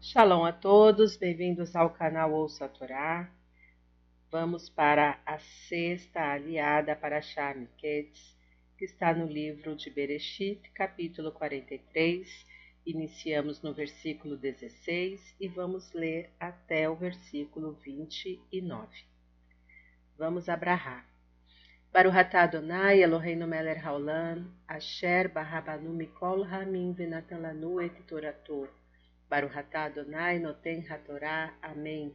Shalom a todos, bem-vindos ao canal Ouça a Torá. Vamos para a sexta aliada para Shamiketz, que está no livro de Bereshit, capítulo 43. Iniciamos no versículo 16 e vamos ler até o versículo 29. Vamos abrahar. Baruch atah Adonai Eloheinu melech haolam, asher barabanu mikol hamim venatan lanu et torator. Baruhatá Adonai Noten Hatorá. Amém.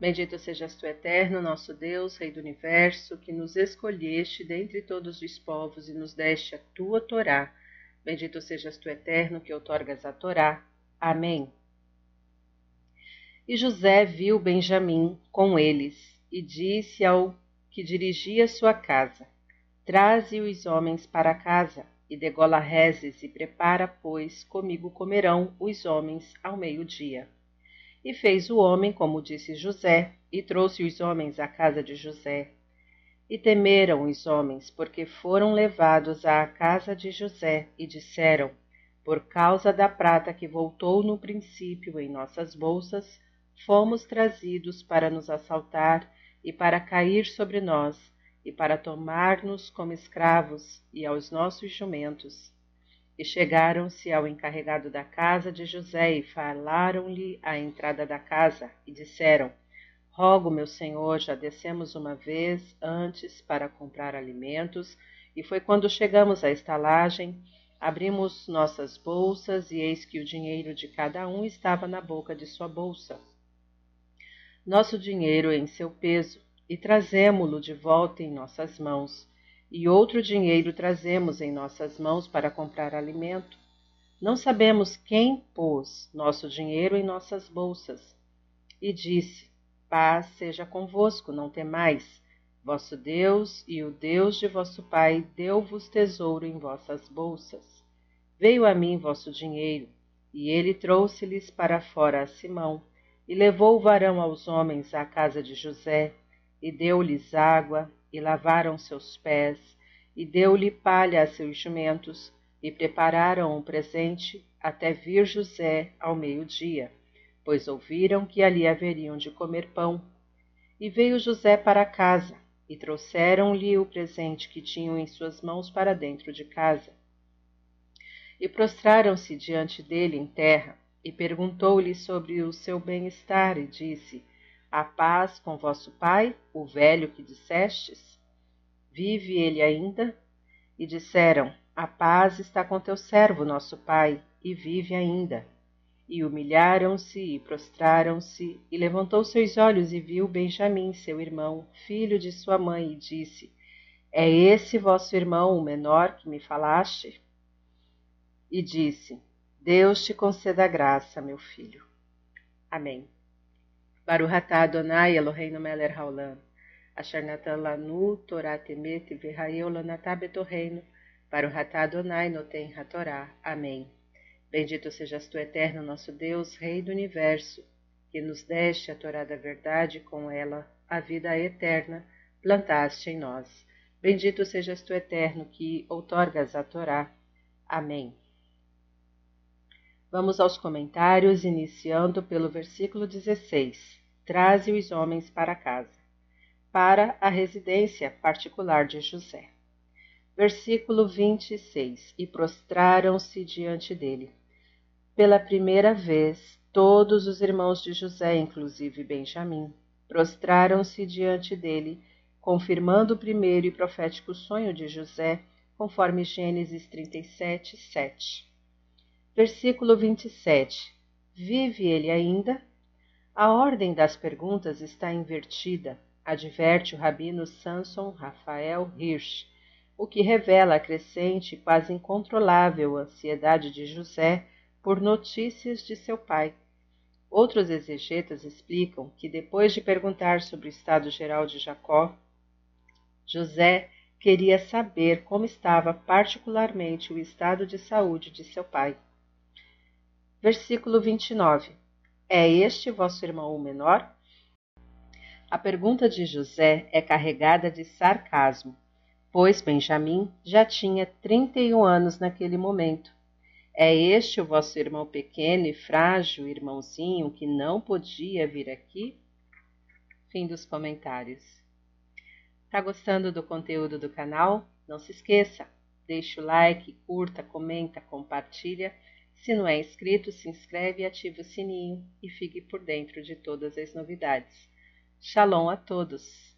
Bendito sejas tu, eterno, nosso Deus, Rei do Universo, que nos escolheste dentre todos os povos e nos deste a tua Torá. Bendito sejas tu, eterno, que outorgas a Torá. Amém. E José viu Benjamim com eles e disse ao que dirigia sua casa: Traze os homens para casa e degola rezes e prepara, pois comigo comerão os homens ao meio-dia. E fez o homem como disse José, e trouxe os homens à casa de José. E temeram os homens, porque foram levados à casa de José, e disseram: Por causa da prata que voltou no princípio em nossas bolsas, fomos trazidos para nos assaltar e para cair sobre nós e para tomar-nos como escravos e aos nossos jumentos. E chegaram-se ao encarregado da casa de José e falaram-lhe à entrada da casa e disseram: Rogo, meu senhor, já descemos uma vez antes para comprar alimentos, e foi quando chegamos à estalagem, abrimos nossas bolsas e eis que o dinheiro de cada um estava na boca de sua bolsa. Nosso dinheiro em seu peso, e trazemo-lo de volta em nossas mãos, e outro dinheiro trazemos em nossas mãos para comprar alimento. Não sabemos quem pôs nosso dinheiro em nossas bolsas. E disse: Paz seja convosco, não temais. Vosso Deus e o Deus de vosso Pai deu-vos tesouro em vossas bolsas. Veio a mim vosso dinheiro, e ele trouxe-lhes para fora a Simão, e levou o varão aos homens à casa de José, e deu-lhes água, e lavaram seus pés, e deu-lhe palha a seus jumentos, e prepararam um presente até vir José ao meio-dia, pois ouviram que ali haveriam de comer pão. E veio José para casa, e trouxeram-lhe o presente que tinham em suas mãos para dentro de casa. E prostraram-se diante dele em terra, e perguntou-lhe sobre o seu bem-estar, e disse: a paz com vosso pai, o velho que dissestes? Vive ele ainda? E disseram: A paz está com teu servo, nosso pai, e vive ainda. E humilharam-se e prostraram-se, e levantou seus olhos e viu Benjamim, seu irmão, filho de sua mãe, e disse: É esse vosso irmão, o menor, que me falaste? E disse: Deus te conceda graça, meu filho. Amém. Baruch atah Adonai Eloheinu melech haolam. Asher natan lanu Torah temet v'hayeu lanatah betorreino. Baruch atah Adonai noten hatorá. Amém. Bendito sejas tu, eterno nosso Deus, Rei do Universo, que nos deste a Torá da verdade com ela a vida eterna, plantaste em nós. Bendito sejas tu, eterno, que outorgas a Torá. Amém. Vamos aos comentários, iniciando pelo versículo 16. Traze os homens para casa, para a residência particular de José. Versículo 26. E prostraram-se diante dele. Pela primeira vez, todos os irmãos de José, inclusive Benjamim, prostraram-se diante dele, confirmando o primeiro e profético sonho de José, conforme Gênesis 37, 7. Versículo 27. Vive ele ainda? A ordem das perguntas está invertida, adverte o rabino Samson Rafael Hirsch, o que revela a crescente e quase incontrolável ansiedade de José por notícias de seu pai. Outros exegetas explicam que depois de perguntar sobre o estado geral de Jacó, José queria saber como estava particularmente o estado de saúde de seu pai. Versículo 29. É este vosso irmão o menor? A pergunta de José é carregada de sarcasmo, pois Benjamim já tinha 31 anos naquele momento. É este o vosso irmão pequeno e frágil irmãozinho que não podia vir aqui? Fim dos comentários. Tá gostando do conteúdo do canal? Não se esqueça, deixa o like, curta, comenta, compartilha. Se não é inscrito, se inscreve e ativa o sininho e fique por dentro de todas as novidades. Shalom a todos!